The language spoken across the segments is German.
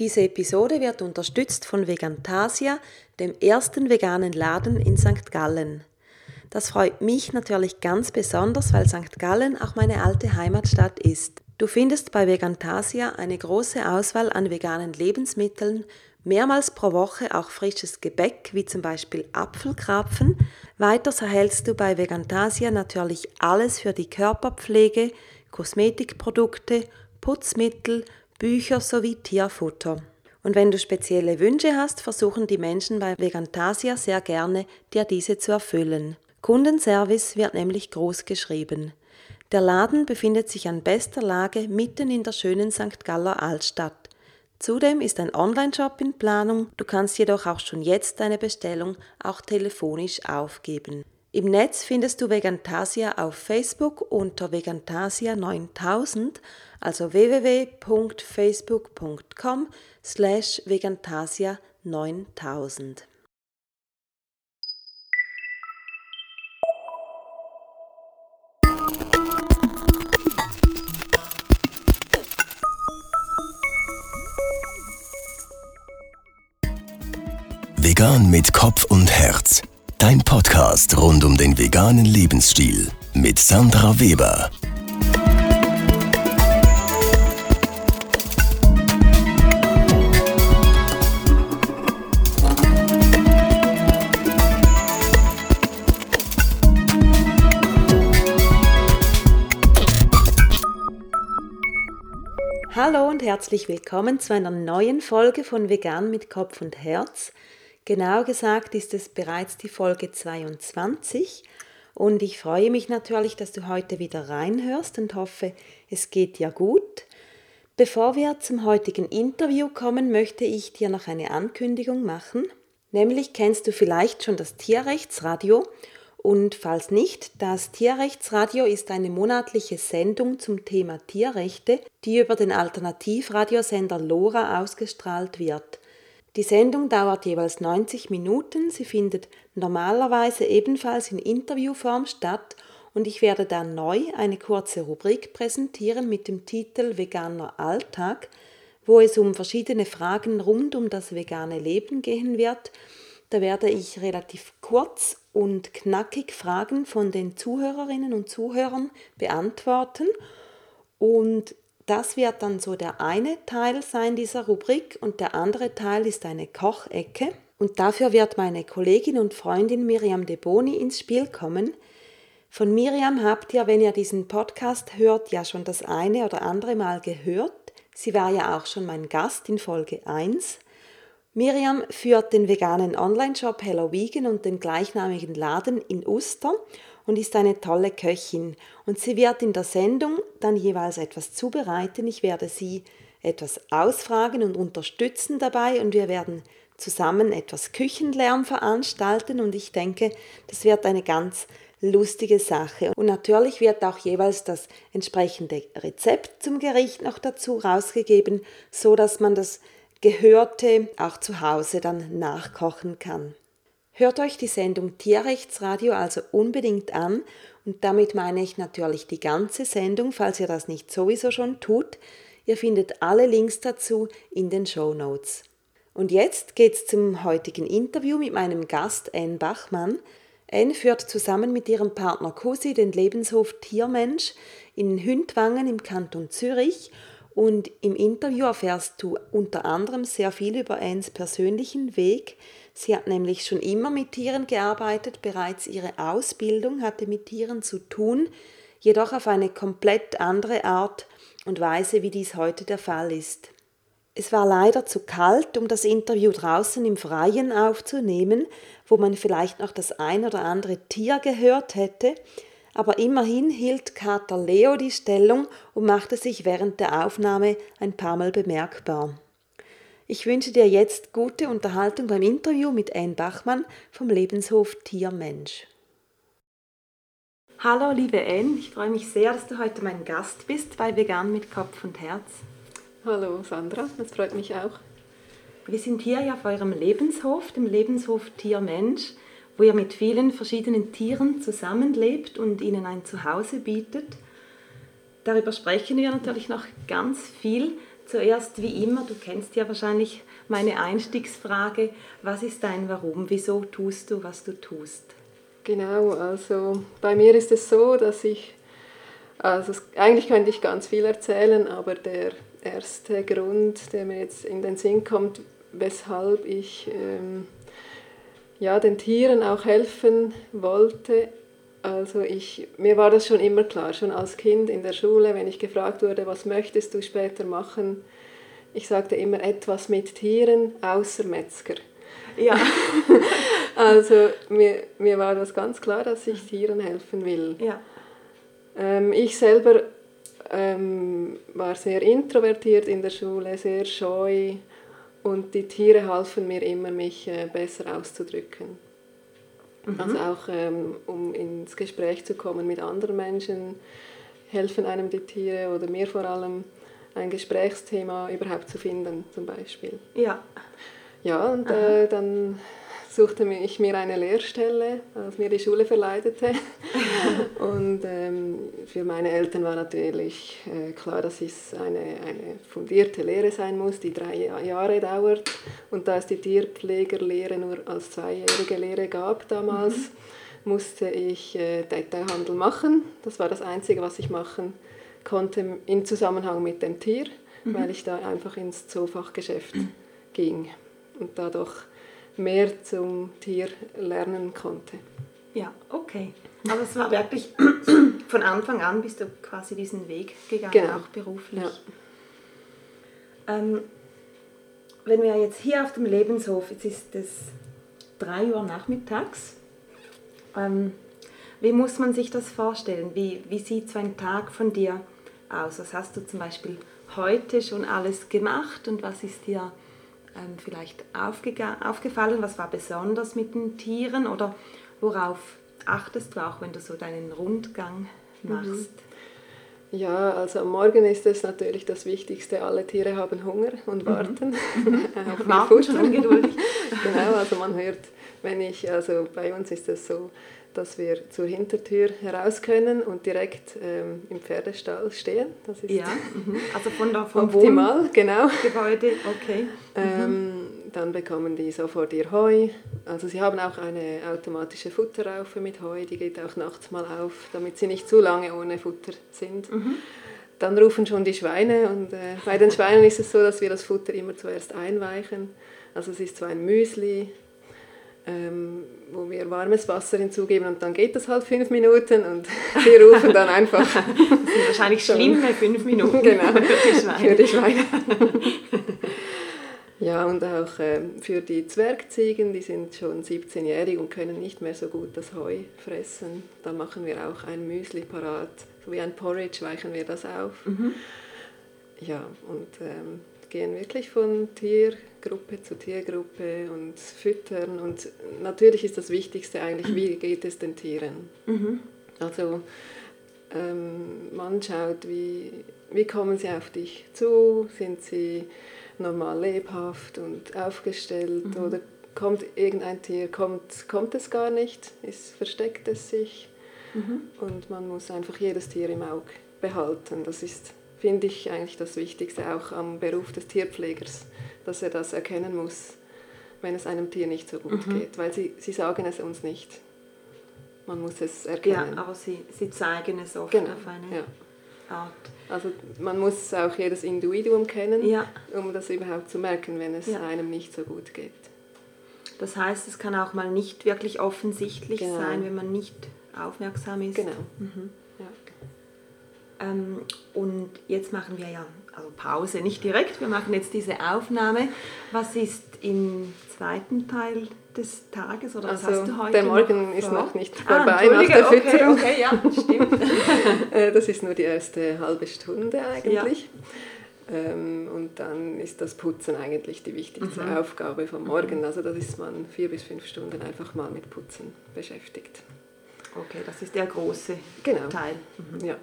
Diese Episode wird unterstützt von Vegantasia, dem ersten veganen Laden in St. Gallen. Das freut mich natürlich ganz besonders, weil St. Gallen auch meine alte Heimatstadt ist. Du findest bei Vegantasia eine große Auswahl an veganen Lebensmitteln, mehrmals pro Woche auch frisches Gebäck wie zum Beispiel Apfelkrapfen. Weiters erhältst du bei Vegantasia natürlich alles für die Körperpflege, Kosmetikprodukte, Putzmittel, Bücher sowie Tierfutter. Und wenn du spezielle Wünsche hast, versuchen die Menschen bei Vegantasia sehr gerne, dir diese zu erfüllen. Kundenservice wird nämlich groß geschrieben. Der Laden befindet sich an bester Lage mitten in der schönen St. Galler Altstadt. Zudem ist ein Online-Shop in Planung, du kannst jedoch auch schon jetzt deine Bestellung auch telefonisch aufgeben. Im Netz findest du Vegantasia auf Facebook unter Vegantasia 9000, also www.facebook.com slash Vegantasia 9000. Vegan mit Kopf und Herz Dein Podcast rund um den veganen Lebensstil mit Sandra Weber. Hallo und herzlich willkommen zu einer neuen Folge von Vegan mit Kopf und Herz. Genau gesagt ist es bereits die Folge 22 und ich freue mich natürlich, dass du heute wieder reinhörst und hoffe, es geht dir gut. Bevor wir zum heutigen Interview kommen, möchte ich dir noch eine Ankündigung machen. Nämlich kennst du vielleicht schon das Tierrechtsradio und falls nicht, das Tierrechtsradio ist eine monatliche Sendung zum Thema Tierrechte, die über den Alternativradiosender LoRa ausgestrahlt wird. Die Sendung dauert jeweils 90 Minuten. Sie findet normalerweise ebenfalls in Interviewform statt und ich werde dann neu eine kurze Rubrik präsentieren mit dem Titel Veganer Alltag, wo es um verschiedene Fragen rund um das vegane Leben gehen wird. Da werde ich relativ kurz und knackig Fragen von den Zuhörerinnen und Zuhörern beantworten und das wird dann so der eine Teil sein dieser Rubrik und der andere Teil ist eine Kochecke. Und dafür wird meine Kollegin und Freundin Miriam De Boni ins Spiel kommen. Von Miriam habt ihr, wenn ihr diesen Podcast hört, ja schon das eine oder andere Mal gehört. Sie war ja auch schon mein Gast in Folge 1. Miriam führt den veganen Online-Shop Hello Vegan und den gleichnamigen Laden in Uster und ist eine tolle Köchin. Und sie wird in der Sendung dann jeweils etwas zubereiten. Ich werde sie etwas ausfragen und unterstützen dabei und wir werden zusammen etwas Küchenlärm veranstalten und ich denke, das wird eine ganz lustige Sache. Und natürlich wird auch jeweils das entsprechende Rezept zum Gericht noch dazu rausgegeben, so dass man das Gehörte auch zu Hause dann nachkochen kann. Hört euch die Sendung Tierrechtsradio also unbedingt an und damit meine ich natürlich die ganze Sendung, falls ihr das nicht sowieso schon tut. Ihr findet alle Links dazu in den Show Notes. Und jetzt geht's zum heutigen Interview mit meinem Gast Anne Bachmann. Anne führt zusammen mit ihrem Partner Kusi den Lebenshof Tiermensch in Hündwangen im Kanton Zürich und im Interview erfährst du unter anderem sehr viel über Annes persönlichen Weg, Sie hat nämlich schon immer mit Tieren gearbeitet, bereits ihre Ausbildung hatte mit Tieren zu tun, jedoch auf eine komplett andere Art und Weise, wie dies heute der Fall ist. Es war leider zu kalt, um das Interview draußen im Freien aufzunehmen, wo man vielleicht noch das ein oder andere Tier gehört hätte, aber immerhin hielt Kater Leo die Stellung und machte sich während der Aufnahme ein paar Mal bemerkbar. Ich wünsche dir jetzt gute Unterhaltung beim Interview mit Anne Bachmann vom Lebenshof Tiermensch. Hallo liebe Anne, ich freue mich sehr, dass du heute mein Gast bist bei Vegan mit Kopf und Herz. Hallo Sandra, das freut mich auch. Wir sind hier ja auf eurem Lebenshof, dem Lebenshof Tiermensch, wo ihr mit vielen verschiedenen Tieren zusammenlebt und ihnen ein Zuhause bietet. Darüber sprechen wir natürlich noch ganz viel. Zuerst wie immer, du kennst ja wahrscheinlich meine Einstiegsfrage, was ist dein Warum? Wieso tust du, was du tust? Genau, also bei mir ist es so, dass ich, also eigentlich könnte ich ganz viel erzählen, aber der erste Grund, der mir jetzt in den Sinn kommt, weshalb ich ähm, ja, den Tieren auch helfen wollte, also ich, mir war das schon immer klar, schon als Kind in der Schule, wenn ich gefragt wurde, was möchtest du später machen, ich sagte immer etwas mit Tieren, außer Metzger. Ja. also mir, mir war das ganz klar, dass ich Tieren helfen will. Ja. Ähm, ich selber ähm, war sehr introvertiert in der Schule, sehr scheu und die Tiere halfen mir immer, mich äh, besser auszudrücken. Mhm. Also auch ähm, um ins Gespräch zu kommen mit anderen Menschen, helfen einem die Tiere oder mir vor allem ein Gesprächsthema überhaupt zu finden zum Beispiel. Ja. Ja, und äh, dann suchte ich mir eine Lehrstelle, als mir die Schule verleitete. und ähm, für meine Eltern war natürlich äh, klar, dass es eine, eine fundierte Lehre sein muss, die drei Jahre dauert. Und da es die Tierpflegerlehre nur als zweijährige Lehre gab damals, mhm. musste ich äh, Detailhandel machen. Das war das Einzige, was ich machen konnte im Zusammenhang mit dem Tier, mhm. weil ich da einfach ins Zoofachgeschäft ging und dadurch mehr zum Tier lernen konnte. Ja, okay. Aber es war wirklich von Anfang an bist du quasi diesen Weg gegangen, genau. auch beruflich. Ja. Ähm, wenn wir jetzt hier auf dem Lebenshof, jetzt ist es 3 Uhr nachmittags, ähm, wie muss man sich das vorstellen? Wie, wie sieht so ein Tag von dir aus? Was hast du zum Beispiel heute schon alles gemacht und was ist dir ähm, vielleicht aufgefallen? Was war besonders mit den Tieren oder worauf achtest du auch, wenn du so deinen Rundgang machst? Mhm. Ja, also am Morgen ist es natürlich das Wichtigste. Alle Tiere haben Hunger und mhm. warten. Mhm. warten schon ungeduldig. genau, also man hört, wenn ich, also bei uns ist es so, dass wir zur Hintertür heraus können und direkt ähm, im Pferdestall stehen. Das ist ja, mhm. also von der, vom optimal, genau. Gebäude, okay. Ähm, dann bekommen die sofort ihr Heu. Also sie haben auch eine automatische Futterraufe mit Heu, die geht auch nachts mal auf, damit sie nicht zu lange ohne Futter sind. Mhm. Dann rufen schon die Schweine und äh, bei den Schweinen ist es so, dass wir das Futter immer zuerst einweichen. Also es ist so ein Müsli, ähm, wo wir warmes Wasser hinzugeben und dann geht das halt fünf Minuten und wir rufen dann einfach. das sind wahrscheinlich schlimme fünf Minuten genau, für die Schweine. Für die Schweine. ja, und auch äh, für die Zwergziegen, die sind schon 17-jährig und können nicht mehr so gut das Heu fressen. Da machen wir auch ein Müsli parat, so wie ein Porridge weichen wir das auf. Mhm. Ja, und ähm, gehen wirklich von Tiergruppe zu Tiergruppe und füttern. Und natürlich ist das Wichtigste eigentlich, wie geht es den Tieren? Mhm. Also ähm, man schaut, wie, wie kommen sie auf dich zu? Sind sie normal lebhaft und aufgestellt mhm. oder kommt irgendein Tier, kommt, kommt es gar nicht, ist, versteckt es sich mhm. und man muss einfach jedes Tier im Auge behalten. Das ist finde ich eigentlich das Wichtigste auch am Beruf des Tierpflegers, dass er das erkennen muss, wenn es einem Tier nicht so gut mhm. geht, weil sie, sie sagen es uns nicht. Man muss es erkennen. Ja, aber sie, sie zeigen es oft genau. auf eine ja. Art. Also man muss auch jedes Individuum kennen, ja. um das überhaupt zu merken, wenn es ja. einem nicht so gut geht. Das heißt, es kann auch mal nicht wirklich offensichtlich genau. sein, wenn man nicht aufmerksam ist. Genau. Mhm. Ähm, und jetzt machen wir ja, also Pause nicht direkt, wir machen jetzt diese Aufnahme. Was ist im zweiten Teil des Tages oder was also hast du heute Der Morgen noch ist noch nicht ah, vorbei ah, nach der Fütterung. Okay, okay, ja, stimmt. Äh, das ist nur die erste halbe Stunde eigentlich. Ja. Ähm, und dann ist das Putzen eigentlich die wichtigste mhm. Aufgabe vom Morgen. Mhm. Also da ist man vier bis fünf Stunden einfach mal mit Putzen beschäftigt. Okay, das ist der große genau. Teil. Mhm. Ja.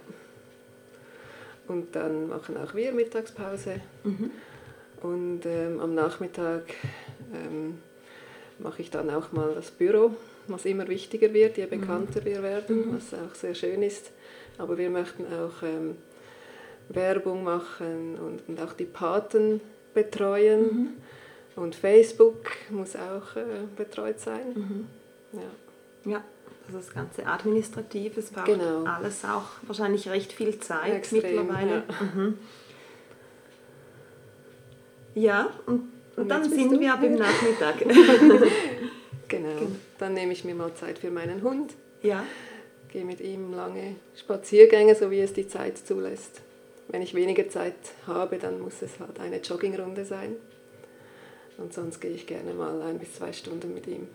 Und dann machen auch wir Mittagspause. Mhm. Und ähm, am Nachmittag ähm, mache ich dann auch mal das Büro, was immer wichtiger wird, je bekannter mhm. wir werden, mhm. was auch sehr schön ist. Aber wir möchten auch ähm, Werbung machen und, und auch die Paten betreuen. Mhm. Und Facebook muss auch äh, betreut sein. Mhm. Ja. ja, also das ganze Administrative, es braucht genau. alles auch wahrscheinlich recht viel Zeit Extrem, mittlerweile. Ja, mhm. ja und, und, und dann sind wir ab im Nachmittag. genau. genau, dann nehme ich mir mal Zeit für meinen Hund. Ja. Gehe mit ihm lange Spaziergänge, so wie es die Zeit zulässt. Wenn ich weniger Zeit habe, dann muss es halt eine Joggingrunde sein. Und sonst gehe ich gerne mal ein bis zwei Stunden mit ihm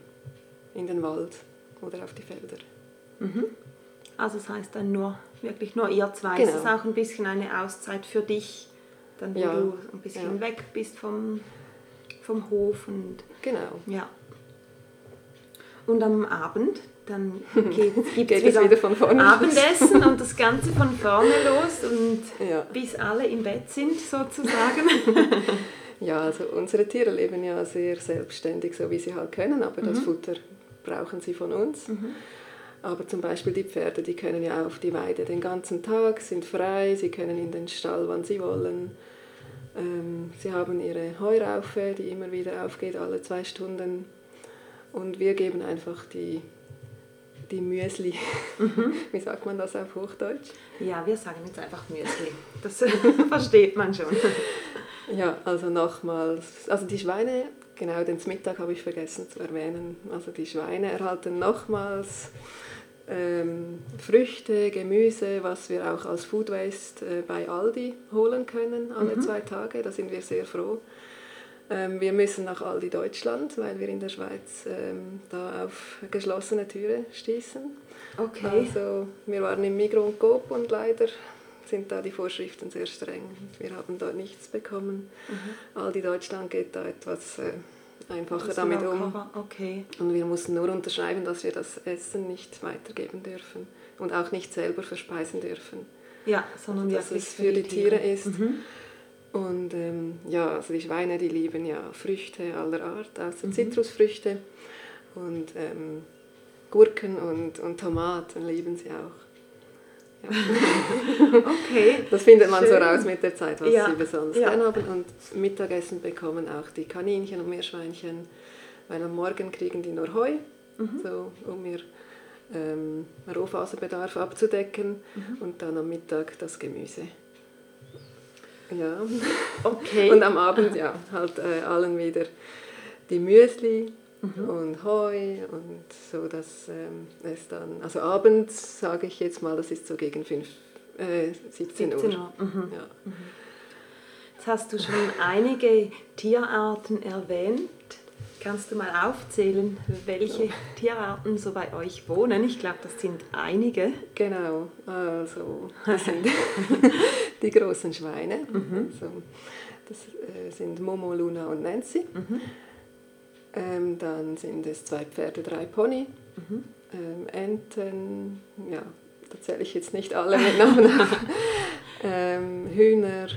in den Wald oder auf die Felder. Mhm. Also das heißt dann nur, wirklich nur ihr zwei. Genau. Ist das auch ein bisschen eine Auszeit für dich, dann wo ja. du ein bisschen ja. weg bist vom, vom Hof und genau. Ja. Und am Abend, dann geht, geht es wieder, wieder, von vorne Abendessen und das Ganze von vorne los und ja. bis alle im Bett sind sozusagen. Ja, also unsere Tiere leben ja sehr selbstständig, so wie sie halt können, aber mhm. das Futter brauchen sie von uns. Mhm. Aber zum Beispiel die Pferde, die können ja auf die Weide den ganzen Tag, sind frei, sie können in den Stall, wann sie wollen. Ähm, sie haben ihre Heuraufe, die immer wieder aufgeht, alle zwei Stunden. Und wir geben einfach die, die Müsli. Mhm. Wie sagt man das auf Hochdeutsch? Ja, wir sagen jetzt einfach Müsli. Das versteht man schon. Ja, also nochmals, also die Schweine, genau den Mittag habe ich vergessen zu erwähnen, also die Schweine erhalten nochmals ähm, Früchte, Gemüse, was wir auch als Food Waste äh, bei Aldi holen können, alle mhm. zwei Tage, da sind wir sehr froh. Ähm, wir müssen nach Aldi Deutschland, weil wir in der Schweiz ähm, da auf geschlossene Türen stießen. Okay. Also wir waren im Migros und Coop und leider sind da die Vorschriften sehr streng. Wir haben dort nichts bekommen. Mhm. Aldi Deutschland geht da etwas äh, einfacher damit um. Okay. Und wir mussten nur unterschreiben, dass wir das Essen nicht weitergeben dürfen und auch nicht selber verspeisen dürfen. Ja, sondern also, dass es für die Tiere, Tiere ist. Mhm. Und ähm, ja, also die Schweine, die lieben ja Früchte aller Art, außer mhm. Zitrusfrüchte. Und ähm, Gurken und, und Tomaten lieben sie auch. Okay. Das findet man Schön. so raus mit der Zeit, was ja. sie besonders ja. gern haben. Und Mittagessen bekommen auch die Kaninchen und Meerschweinchen, weil am Morgen kriegen die nur Heu, mhm. so, um ihr ähm, Rohfaserbedarf abzudecken. Mhm. Und dann am Mittag das Gemüse. Ja. Okay. Und am Abend, ja, halt äh, allen wieder die Müsli mhm. und Heu und so, dass ähm, es dann, also abends sage ich jetzt mal, das ist so gegen 5, äh, 17, 17 Uhr. Uhr. Mhm. Ja. Mhm. Jetzt hast du schon einige Tierarten erwähnt. Kannst du mal aufzählen, welche ja. Tierarten so bei euch wohnen? Ich glaube, das sind einige. Genau, also das sind die großen Schweine. Mhm. Also, das äh, sind Momo, Luna und Nancy. Mhm. Ähm, dann sind es zwei Pferde, drei Pony, mhm. ähm, Enten, ja, da zähle ich jetzt nicht alle mit Namen ähm, Hühner,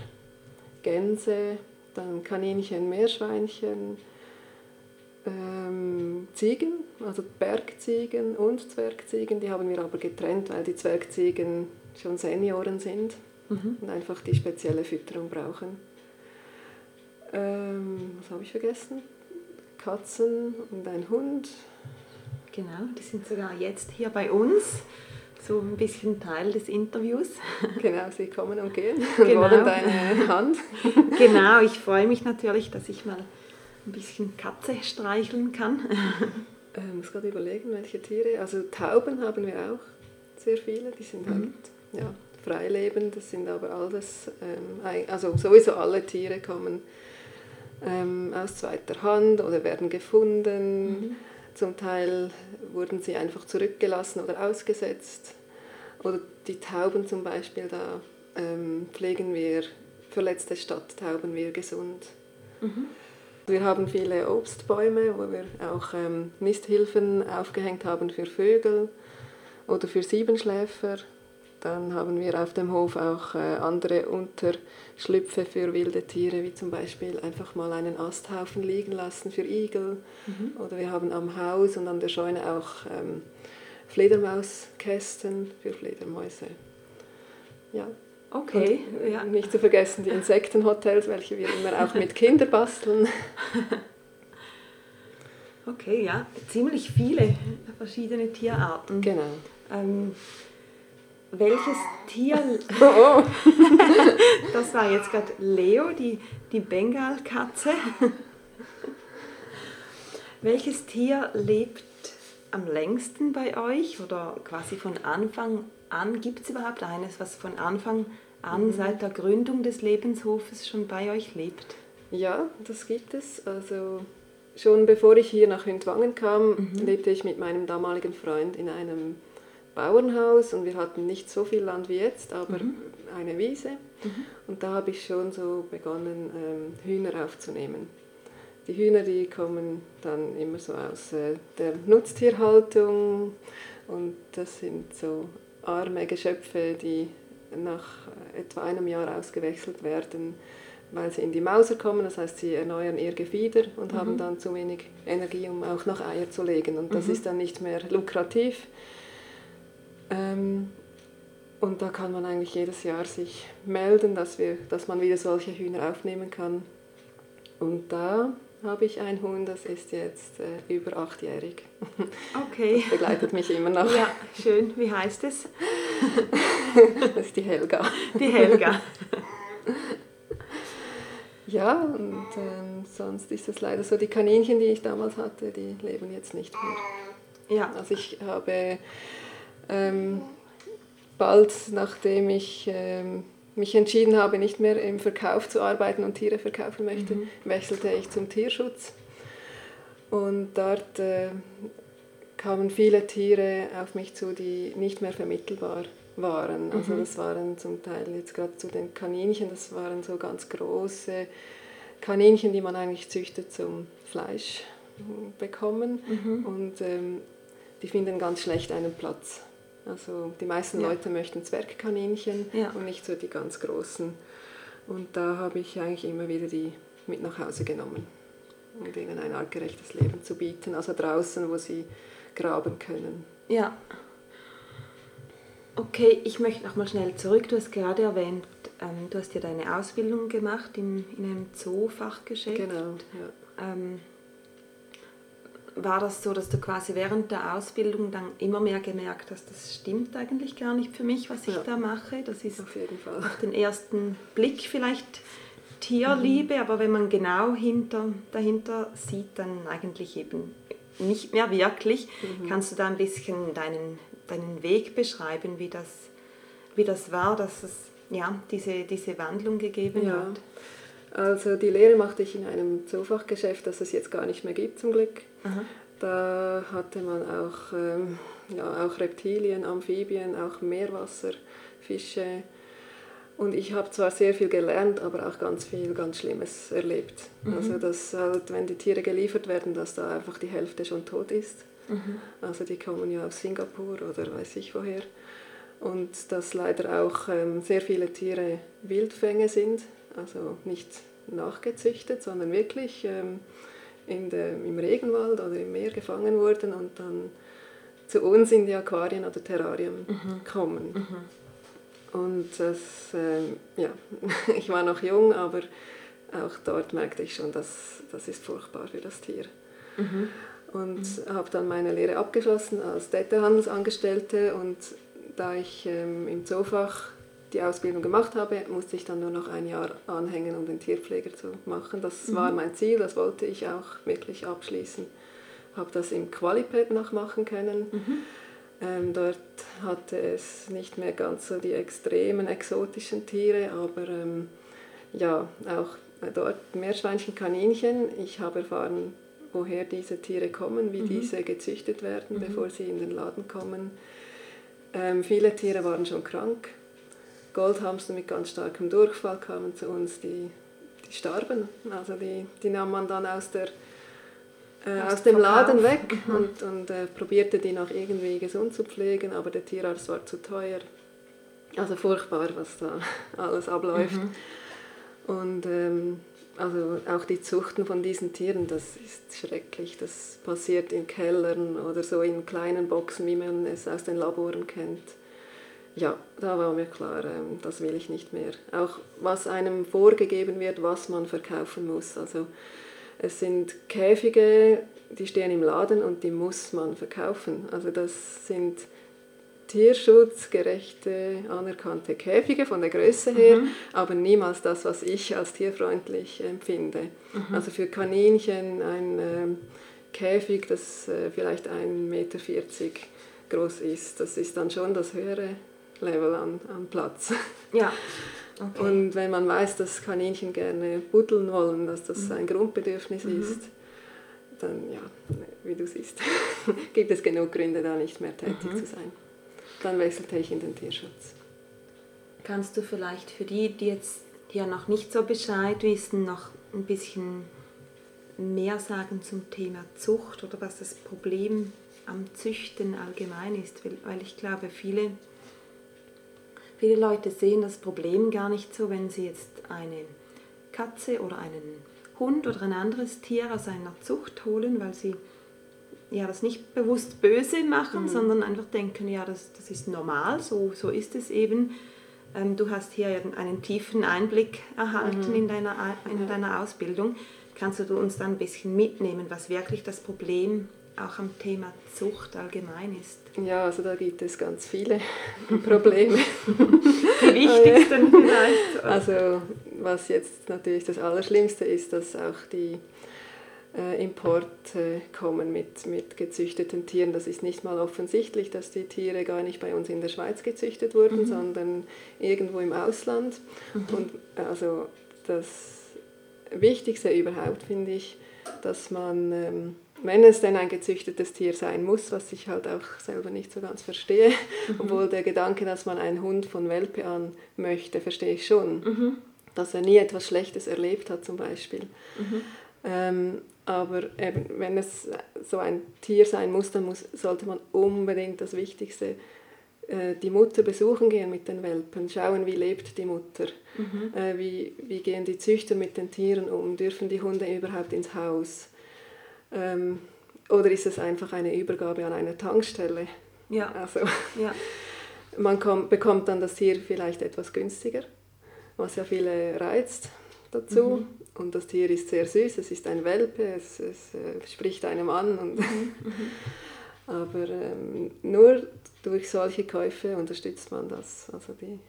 Gänse, dann Kaninchen, Meerschweinchen, ähm, Ziegen, also Bergziegen und Zwergziegen, die haben wir aber getrennt, weil die Zwergziegen schon Senioren sind mhm. und einfach die spezielle Fütterung brauchen. Ähm, was habe ich vergessen? Katzen und ein Hund. Genau, die sind sogar jetzt hier bei uns, so ein bisschen Teil des Interviews. Genau, sie kommen und gehen und genau. wollen deine Hand. Genau, ich freue mich natürlich, dass ich mal ein bisschen Katze streicheln kann. Ich äh, muss gerade überlegen, welche Tiere. Also Tauben haben wir auch sehr viele, die sind halt mhm. ja, freilebend, das sind aber alles, ähm, also sowieso alle Tiere kommen ähm, aus zweiter Hand oder werden gefunden. Mhm. Zum Teil wurden sie einfach zurückgelassen oder ausgesetzt. Oder die Tauben zum Beispiel, da ähm, pflegen wir verletzte Stadttauben wir gesund. Mhm. Wir haben viele Obstbäume, wo wir auch ähm, Nisthilfen aufgehängt haben für Vögel oder für Siebenschläfer. Dann haben wir auf dem Hof auch äh, andere Unterschlüpfe für wilde Tiere, wie zum Beispiel einfach mal einen Asthaufen liegen lassen für Igel. Mhm. Oder wir haben am Haus und an der Scheune auch ähm, Fledermauskästen für Fledermäuse. Ja. Okay, Und ja. Nicht zu vergessen die Insektenhotels, welche wir immer auch mit Kindern basteln. Okay, ja, ziemlich viele verschiedene Tierarten. Genau. Ähm, welches Tier. Oh, oh. das war jetzt gerade Leo, die, die Bengalkatze. welches Tier lebt am längsten bei euch oder quasi von Anfang an? Gibt es überhaupt eines, was von Anfang an, mhm. seit der Gründung des Lebenshofes schon bei euch lebt? Ja, das gibt es. Also schon bevor ich hier nach Hündwangen kam, mhm. lebte ich mit meinem damaligen Freund in einem Bauernhaus und wir hatten nicht so viel Land wie jetzt, aber mhm. eine Wiese. Mhm. Und da habe ich schon so begonnen, ähm, Hühner aufzunehmen. Die Hühner, die kommen dann immer so aus äh, der Nutztierhaltung und das sind so arme Geschöpfe, die nach etwa einem Jahr ausgewechselt werden weil sie in die Mauser kommen, das heißt, sie erneuern ihr Gefieder und mhm. haben dann zu wenig Energie, um auch noch Eier zu legen. Und das mhm. ist dann nicht mehr lukrativ. Ähm, und da kann man eigentlich jedes Jahr sich melden, dass, wir, dass man wieder solche Hühner aufnehmen kann. Und da habe ich ein Huhn, das ist jetzt äh, über achtjährig. Okay. Das begleitet mich immer noch. Ja, schön. Wie heißt es? das ist die Helga. Die Helga. Ja, und ähm, sonst ist es leider so, die Kaninchen, die ich damals hatte, die leben jetzt nicht mehr. Ja. Also ich habe ähm, bald, nachdem ich ähm, mich entschieden habe, nicht mehr im Verkauf zu arbeiten und Tiere verkaufen möchte, mhm. wechselte ich zum Tierschutz. Und dort äh, kamen viele Tiere auf mich zu, die nicht mehr vermittelbar waren. Also mhm. das waren zum Teil jetzt gerade zu den Kaninchen, das waren so ganz große Kaninchen, die man eigentlich züchtet zum Fleisch bekommen. Mhm. Und ähm, die finden ganz schlecht einen Platz. Also die meisten ja. Leute möchten Zwergkaninchen ja. und nicht so die ganz großen. Und da habe ich eigentlich immer wieder die mit nach Hause genommen, um ihnen ein artgerechtes Leben zu bieten. Also draußen, wo sie graben können. Ja. Okay, ich möchte noch mal schnell zurück. Du hast gerade erwähnt, ähm, du hast ja deine Ausbildung gemacht in, in einem Zoofachgeschäft. Genau, ja. Ähm, war das so, dass du quasi während der Ausbildung dann immer mehr gemerkt hast, das stimmt eigentlich gar nicht für mich, was ich ja. da mache? Das ist auf, jeden Fall. auf den ersten Blick vielleicht Tierliebe, mhm. aber wenn man genau hinter, dahinter sieht, dann eigentlich eben nicht mehr wirklich. Mhm. Kannst du da ein bisschen deinen deinen Weg beschreiben, wie das, wie das war, dass es ja, diese, diese Wandlung gegeben ja. hat? Also die Lehre machte ich in einem Zoofachgeschäft, das es jetzt gar nicht mehr gibt zum Glück. Aha. Da hatte man auch, ähm, ja, auch Reptilien, Amphibien, auch Meerwasserfische. Und ich habe zwar sehr viel gelernt, aber auch ganz viel ganz Schlimmes erlebt. Mhm. Also dass halt, wenn die Tiere geliefert werden, dass da einfach die Hälfte schon tot ist. Mhm. Also die kommen ja aus Singapur oder weiß ich woher. Und dass leider auch ähm, sehr viele Tiere Wildfänge sind, also nicht nachgezüchtet, sondern wirklich ähm, in der, im Regenwald oder im Meer gefangen wurden und dann zu uns in die Aquarien oder Terrarien mhm. kommen. Mhm. Und das, ähm, ja, ich war noch jung, aber auch dort merkte ich schon, dass das ist furchtbar für das Tier. Mhm und mhm. habe dann meine Lehre abgeschlossen als Detailhandelsangestellte und da ich ähm, im Zoofach die Ausbildung gemacht habe, musste ich dann nur noch ein Jahr anhängen, um den Tierpfleger zu machen. Das mhm. war mein Ziel, das wollte ich auch wirklich abschließen. Habe das im Qualipad noch machen können. Mhm. Ähm, dort hatte es nicht mehr ganz so die extremen exotischen Tiere, aber ähm, ja, auch dort Meerschweinchen, Kaninchen. Ich habe erfahren, woher diese Tiere kommen, wie mhm. diese gezüchtet werden, mhm. bevor sie in den Laden kommen. Ähm, viele Tiere waren schon krank. Goldhamster mit ganz starkem Durchfall kamen zu uns, die, die starben. Also die, die nahm man dann aus, der, äh, aus dem Laden weg mhm. und, und äh, probierte die noch irgendwie gesund zu pflegen, aber der Tierarzt war zu teuer. Also furchtbar, was da alles abläuft. Mhm. Und ähm, also auch die Zuchten von diesen Tieren, das ist schrecklich. Das passiert in Kellern oder so in kleinen Boxen, wie man es aus den Laboren kennt. Ja, da war mir klar, ähm, das will ich nicht mehr. Auch was einem vorgegeben wird, was man verkaufen muss. Also es sind Käfige, die stehen im Laden und die muss man verkaufen. Also das sind tierschutzgerechte, anerkannte Käfige von der Größe her, mhm. aber niemals das, was ich als tierfreundlich empfinde. Mhm. Also für Kaninchen ein äh, Käfig, das äh, vielleicht 1,40 Meter groß ist, das ist dann schon das höhere Level an, an Platz. Ja. Okay. Und wenn man weiß, dass Kaninchen gerne buddeln wollen, dass das mhm. ein Grundbedürfnis mhm. ist, dann ja, wie du siehst, gibt es genug Gründe, da nicht mehr tätig mhm. zu sein. Dann wechselte ich in den Tierschutz. Kannst du vielleicht für die, die jetzt hier noch nicht so Bescheid wissen, noch ein bisschen mehr sagen zum Thema Zucht oder was das Problem am Züchten allgemein ist? Weil ich glaube, viele Viele Leute sehen das Problem gar nicht so, wenn sie jetzt eine Katze oder einen Hund oder ein anderes Tier aus einer Zucht holen, weil sie ja, das nicht bewusst böse machen, mhm. sondern einfach denken, ja, das, das ist normal, so, so ist es eben. Ähm, du hast hier einen tiefen Einblick erhalten mhm. in, deiner, in deiner Ausbildung. Kannst du uns dann ein bisschen mitnehmen, was wirklich das Problem auch am Thema Zucht allgemein ist? Ja, also da gibt es ganz viele Probleme. Die wichtigsten vielleicht. Also was jetzt natürlich das Allerschlimmste ist, dass auch die äh, Importe kommen mit, mit gezüchteten Tieren. Das ist nicht mal offensichtlich, dass die Tiere gar nicht bei uns in der Schweiz gezüchtet wurden, mhm. sondern irgendwo im Ausland. Mhm. Und also das Wichtigste überhaupt finde ich, dass man ähm, wenn es denn ein gezüchtetes Tier sein muss, was ich halt auch selber nicht so ganz verstehe, mhm. obwohl der Gedanke, dass man einen Hund von Welpe an möchte, verstehe ich schon. Mhm. Dass er nie etwas Schlechtes erlebt hat zum Beispiel. Mhm. Ähm, aber eben, wenn es so ein Tier sein muss, dann muss, sollte man unbedingt das Wichtigste, äh, die Mutter besuchen gehen mit den Welpen, schauen, wie lebt die Mutter, mhm. äh, wie, wie gehen die Züchter mit den Tieren um, dürfen die Hunde überhaupt ins Haus ähm, oder ist es einfach eine Übergabe an eine Tankstelle? Ja. Also, ja. Man kommt, bekommt dann das Tier vielleicht etwas günstiger, was ja viele reizt dazu. Mhm. Und das Tier ist sehr süß, es ist ein Welpe, es, es äh, spricht einem an. Und mhm. Aber ähm, nur durch solche Käufe unterstützt man das, also die,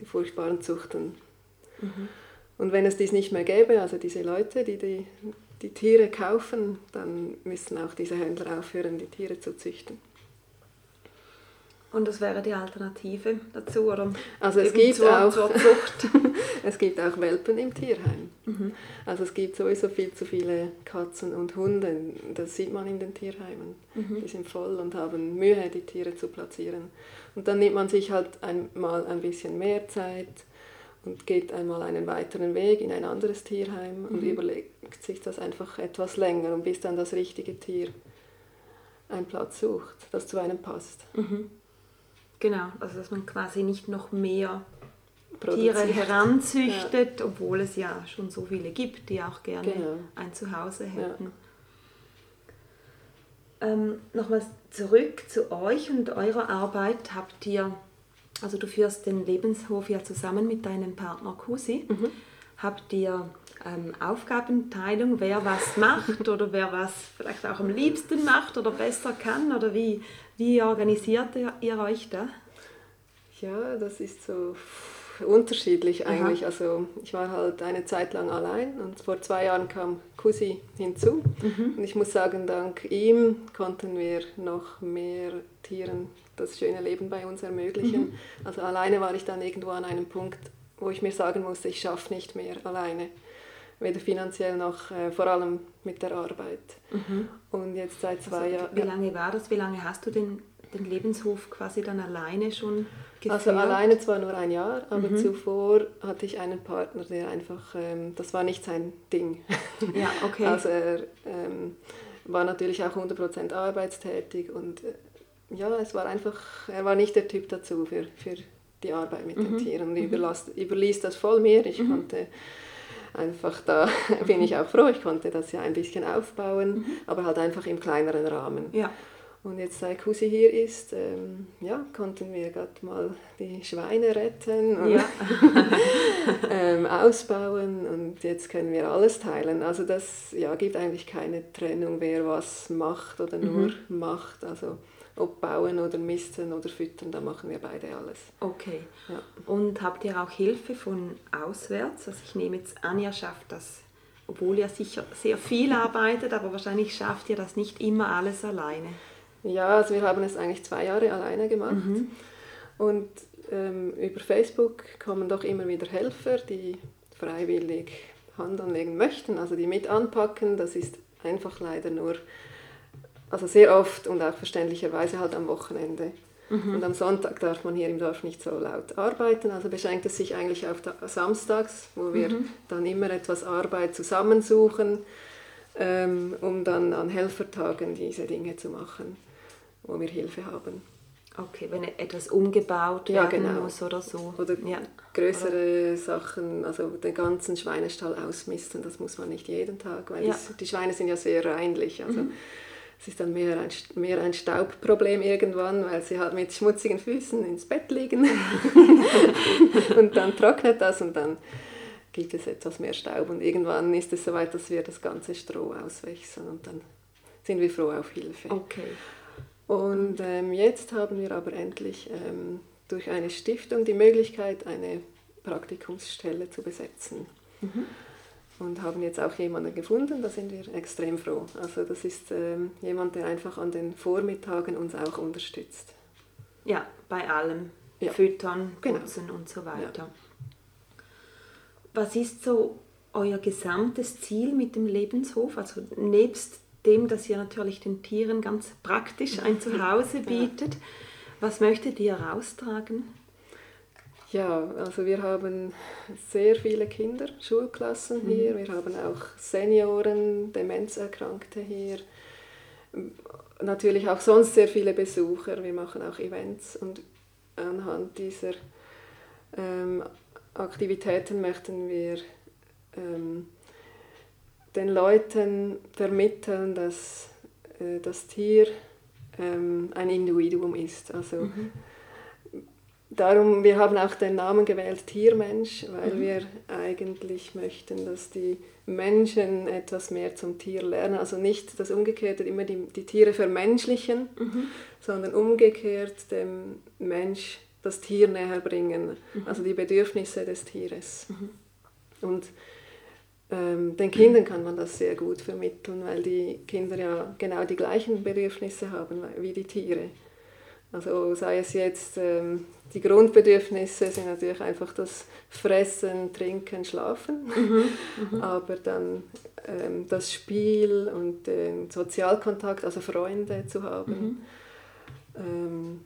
die furchtbaren Zuchten. Mhm. Und wenn es dies nicht mehr gäbe, also diese Leute, die die die Tiere kaufen, dann müssen auch diese Händler aufhören, die Tiere zu züchten. Und das wäre die Alternative dazu, oder? Also es gibt, zur, auch, zur es gibt auch Welpen im Tierheim. Mhm. Also es gibt sowieso viel zu viele Katzen und Hunde. Das sieht man in den Tierheimen. Mhm. Die sind voll und haben Mühe, die Tiere zu platzieren. Und dann nimmt man sich halt einmal ein bisschen mehr Zeit und geht einmal einen weiteren Weg in ein anderes Tierheim mhm. und überlegt sich das einfach etwas länger und bis dann das richtige Tier einen Platz sucht, das zu einem passt. Mhm. Genau, also dass man quasi nicht noch mehr Tiere heranzüchtet, ja. obwohl es ja schon so viele gibt, die auch gerne genau. ein Zuhause hätten. Ja. Ähm, Nochmals zurück zu euch und eurer Arbeit. Habt ihr also du führst den Lebenshof ja zusammen mit deinem Partner Kusi. Mhm. Habt ihr ähm, Aufgabenteilung, wer was macht oder wer was vielleicht auch am liebsten macht oder besser kann? Oder wie, wie organisiert ihr, ihr euch da? Ja, das ist so unterschiedlich eigentlich. Aha. Also ich war halt eine Zeit lang allein und vor zwei Jahren kam Kusi hinzu. Mhm. Und ich muss sagen, dank ihm konnten wir noch mehr Tieren das schöne Leben bei uns ermöglichen. Mhm. Also alleine war ich dann irgendwo an einem Punkt, wo ich mir sagen musste, ich schaffe nicht mehr alleine. Weder finanziell noch äh, vor allem mit der Arbeit. Mhm. Und jetzt seit zwei also, Jahren. Wie lange war das? Wie lange hast du den, den Lebenshof quasi dann alleine schon geführt? Also alleine zwar nur ein Jahr, aber mhm. zuvor hatte ich einen Partner, der einfach, ähm, das war nicht sein Ding. Ja, okay. Also er ähm, war natürlich auch 100% arbeitstätig und äh, ja, es war einfach, er war nicht der Typ dazu für, für die Arbeit mit mhm. den Tieren. Und mhm. überlas, überließ das voll mir. Ich mhm. konnte einfach, da bin ich auch froh, ich konnte das ja ein bisschen aufbauen, mhm. aber halt einfach im kleineren Rahmen. Ja. Und jetzt, seit Kusi hier ist, ähm, ja, konnten wir gerade mal die Schweine retten und ja. ähm, ausbauen und jetzt können wir alles teilen. Also das ja, gibt eigentlich keine Trennung, wer was macht oder nur mhm. macht. Also ob bauen oder misten oder füttern, da machen wir beide alles. Okay. Ja. Und habt ihr auch Hilfe von auswärts? Also ich nehme jetzt an, ihr schafft das, obwohl ihr sicher sehr viel arbeitet, aber wahrscheinlich schafft ihr das nicht immer alles alleine. Ja, also wir haben es eigentlich zwei Jahre alleine gemacht. Mhm. Und ähm, über Facebook kommen doch immer wieder Helfer, die freiwillig Hand anlegen möchten, also die mit anpacken. Das ist einfach leider nur, also sehr oft und auch verständlicherweise halt am Wochenende. Mhm. Und am Sonntag darf man hier im Dorf nicht so laut arbeiten, also beschränkt es sich eigentlich auf Samstags, wo wir mhm. dann immer etwas Arbeit zusammensuchen, ähm, um dann an Helfertagen diese Dinge zu machen wo wir Hilfe haben. Okay, wenn etwas umgebaut ja, werden genau. muss oder so. Oder ja. größere oder? Sachen, also den ganzen Schweinestall ausmisten, das muss man nicht jeden Tag, weil ja. das, die Schweine sind ja sehr reinlich. Also mhm. Es ist dann mehr ein, mehr ein Staubproblem irgendwann, weil sie halt mit schmutzigen Füßen ins Bett liegen. und dann trocknet das und dann gibt es etwas mehr Staub. Und irgendwann ist es soweit, dass wir das ganze Stroh auswechseln und dann sind wir froh auf Hilfe. Okay. Und ähm, jetzt haben wir aber endlich ähm, durch eine Stiftung die Möglichkeit, eine Praktikumsstelle zu besetzen. Mhm. Und haben jetzt auch jemanden gefunden, da sind wir extrem froh. Also das ist ähm, jemand, der einfach an den Vormittagen uns auch unterstützt. Ja, bei allem. Ja. Füttern, genau. putzen genau. und so weiter. Ja. Was ist so euer gesamtes Ziel mit dem Lebenshof? Also nebst dem, dass ihr natürlich den Tieren ganz praktisch ein Zuhause bietet. Was möchtet ihr raustragen? Ja, also wir haben sehr viele Kinder, Schulklassen mhm. hier, wir haben auch Senioren, Demenzerkrankte hier, natürlich auch sonst sehr viele Besucher, wir machen auch Events und anhand dieser ähm, Aktivitäten möchten wir ähm, den Leuten vermitteln, dass äh, das Tier ähm, ein Individuum ist. Also mhm. Darum, wir haben auch den Namen gewählt Tiermensch, weil mhm. wir eigentlich möchten, dass die Menschen etwas mehr zum Tier lernen. Also nicht das Umgekehrte, immer die, die Tiere vermenschlichen, mhm. sondern umgekehrt dem Mensch das Tier näher bringen, mhm. also die Bedürfnisse des Tieres. Mhm. Und ähm, den Kindern kann man das sehr gut vermitteln, weil die Kinder ja genau die gleichen Bedürfnisse haben wie die Tiere. Also sei es jetzt, ähm, die Grundbedürfnisse sind natürlich einfach das Fressen, Trinken, Schlafen, mhm, mhm. aber dann ähm, das Spiel und den Sozialkontakt, also Freunde zu haben, mhm. ähm,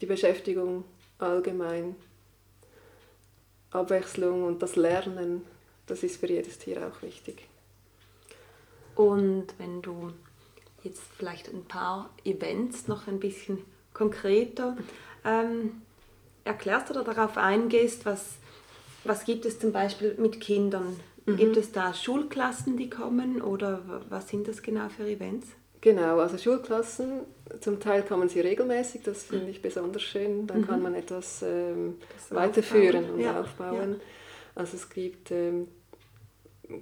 die Beschäftigung allgemein, Abwechslung und das Lernen das ist für jedes Tier auch wichtig. Und wenn du jetzt vielleicht ein paar Events noch ein bisschen konkreter ähm, erklärst oder darauf eingehst, was, was gibt es zum Beispiel mit Kindern? Mhm. Gibt es da Schulklassen, die kommen oder was sind das genau für Events? Genau, also Schulklassen, zum Teil kommen sie regelmäßig, das finde ich besonders schön, dann mhm. kann man etwas ähm, weiterführen aufbauen. und ja. aufbauen. Ja. Also es gibt ähm,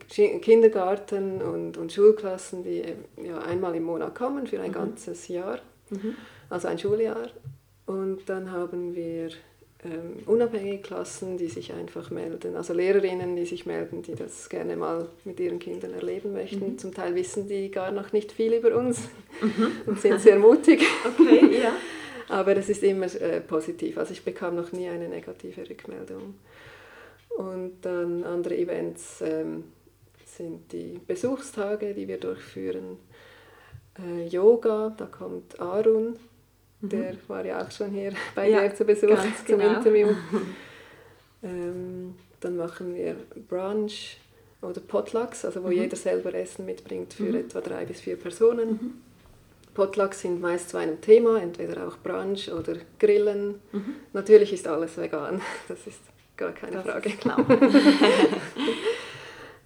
Kindergarten und, und Schulklassen, die ja, einmal im Monat kommen für ein mhm. ganzes Jahr, mhm. also ein Schuljahr. Und dann haben wir ähm, unabhängige Klassen, die sich einfach melden, also Lehrerinnen, die sich melden, die das gerne mal mit ihren Kindern erleben möchten. Mhm. Zum Teil wissen die gar noch nicht viel über uns mhm. und sind sehr mutig. Okay, ja. Aber es ist immer äh, positiv. Also ich bekam noch nie eine negative Rückmeldung. Und dann andere Events ähm, sind die Besuchstage, die wir durchführen. Äh, Yoga, da kommt Arun, mhm. der war ja auch schon hier bei ja, dir zu Besuch zum genau. Interview. ähm, dann machen wir Brunch oder Potlucks, also wo mhm. jeder selber Essen mitbringt für mhm. etwa drei bis vier Personen. Mhm. Potlucks sind meist zu einem Thema, entweder auch Brunch oder Grillen. Mhm. Natürlich ist alles vegan, das ist gar keine das Frage.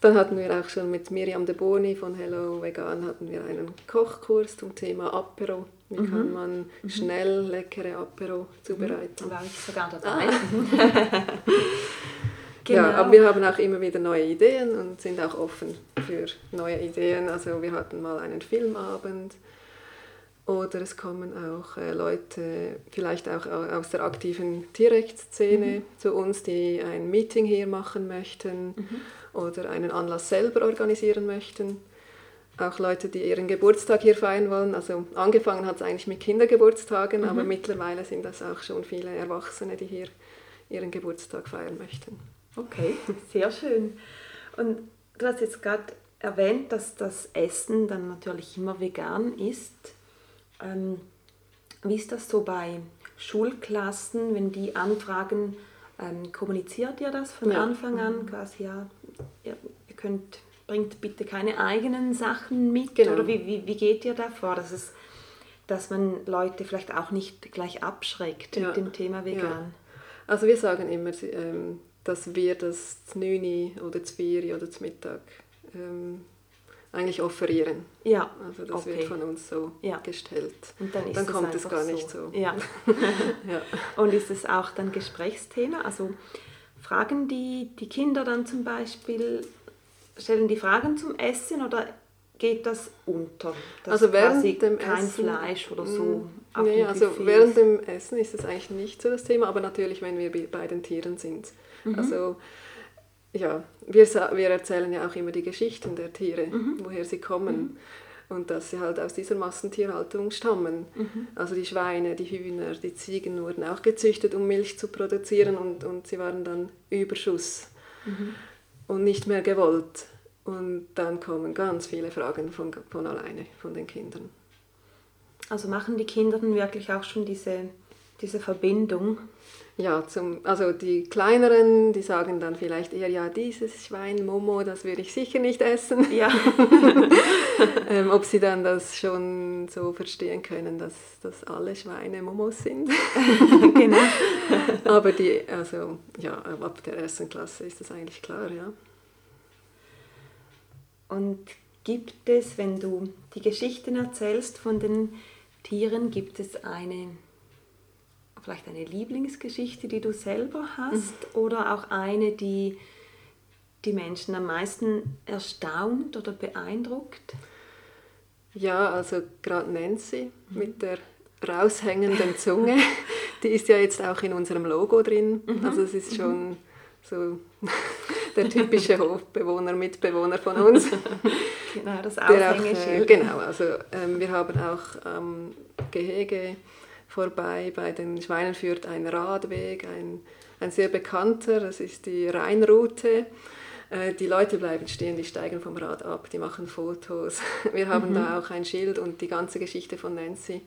Dann hatten wir auch schon mit Miriam de Boni von Hello Vegan hatten wir einen Kochkurs zum Thema Apero. Wie mhm. kann man mhm. schnell leckere Apero zubereiten? Mhm. War ich sogar dabei. Ah. genau. Ja, aber wir haben auch immer wieder neue Ideen und sind auch offen für neue Ideen. Also wir hatten mal einen Filmabend oder es kommen auch äh, Leute, vielleicht auch aus der aktiven Tierrechtsszene mhm. zu uns, die ein Meeting hier machen möchten mhm. Oder einen Anlass selber organisieren möchten. Auch Leute, die ihren Geburtstag hier feiern wollen. Also angefangen hat es eigentlich mit Kindergeburtstagen, mhm. aber mittlerweile sind das auch schon viele Erwachsene, die hier ihren Geburtstag feiern möchten. Okay, sehr schön. Und du hast jetzt gerade erwähnt, dass das Essen dann natürlich immer vegan ist. Ähm, wie ist das so bei Schulklassen, wenn die anfragen, ähm, kommuniziert ihr das von ja. Anfang an? Mhm. Quasi, ja, ihr, ihr, könnt, bringt bitte keine eigenen Sachen mit genau. oder wie, wie, wie geht ihr da vor, dass, es, dass man Leute vielleicht auch nicht gleich abschreckt ja. mit dem Thema vegan? Ja. Also wir sagen immer, ähm, dass wir das zu 9 oder zu 4 oder zu Mittag ähm, eigentlich offerieren. Ja. Also das okay. wird von uns so ja. gestellt. Und dann, dann kommt es gar so. nicht so. Ja. ja. Und ist es auch dann Gesprächsthema? Also fragen die, die Kinder dann zum Beispiel, stellen die Fragen zum Essen oder geht das unter? Also während dem kein Essen, Fleisch oder so. Nee, also während dem Essen ist es eigentlich nicht so das Thema, aber natürlich, wenn wir bei den Tieren sind. Mhm. Also ja, wir, wir erzählen ja auch immer die Geschichten der Tiere, mhm. woher sie kommen. Mhm. Und dass sie halt aus dieser Massentierhaltung stammen. Mhm. Also die Schweine, die Hühner, die Ziegen wurden auch gezüchtet, um Milch zu produzieren und, und sie waren dann Überschuss mhm. und nicht mehr gewollt. Und dann kommen ganz viele Fragen von, von alleine, von den Kindern. Also machen die Kinder dann wirklich auch schon diese, diese Verbindung ja, zum, also die kleineren, die sagen dann vielleicht eher, ja, dieses Schwein Momo, das würde ich sicher nicht essen. Ja. ähm, ob sie dann das schon so verstehen können, dass, dass alle Schweine Momos sind. genau. Aber die, also ja, ab der ersten Klasse ist das eigentlich klar, ja. Und gibt es, wenn du die Geschichten erzählst von den Tieren, gibt es eine vielleicht eine Lieblingsgeschichte, die du selber hast mhm. oder auch eine, die die Menschen am meisten erstaunt oder beeindruckt? Ja, also gerade Nancy mhm. mit der raushängenden Zunge, die ist ja jetzt auch in unserem Logo drin. Mhm. Also es ist mhm. schon so der typische Hofbewohner, Mitbewohner von uns. genau, das Aushängeschild. Auch, äh, genau, also ähm, wir haben auch ähm, Gehege vorbei. Bei den Schweinen führt ein Radweg, ein, ein sehr bekannter, das ist die Rheinroute. Äh, die Leute bleiben stehen, die steigen vom Rad ab, die machen Fotos. Wir haben mhm. da auch ein Schild und die ganze Geschichte von Nancy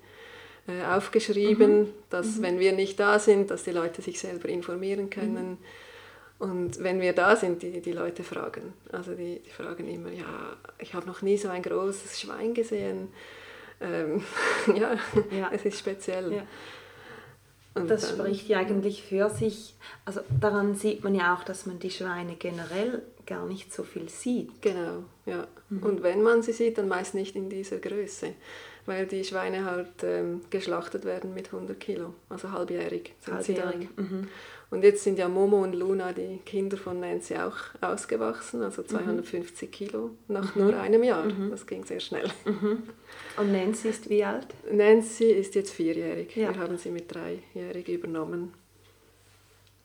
äh, aufgeschrieben, mhm. dass mhm. wenn wir nicht da sind, dass die Leute sich selber informieren können. Mhm. Und wenn wir da sind, die, die Leute fragen. Also die, die fragen immer, ja, ich habe noch nie so ein großes Schwein gesehen ähm, ja, ja, es ist speziell. Ja. Und das dann, spricht ja eigentlich für sich. Also daran sieht man ja auch, dass man die Schweine generell gar nicht so viel sieht. Genau, ja. Mhm. Und wenn man sie sieht, dann meist nicht in dieser Größe, weil die Schweine halt ähm, geschlachtet werden mit 100 Kilo, also halbjährig sind halbjährig. sie dann. Mhm. Und jetzt sind ja Momo und Luna, die Kinder von Nancy, auch ausgewachsen, also 250 mhm. Kilo nach nur einem Jahr. Mhm. Das ging sehr schnell. Mhm. Und Nancy ist wie alt? Nancy ist jetzt vierjährig. Ja. Wir haben sie mit dreijährig übernommen.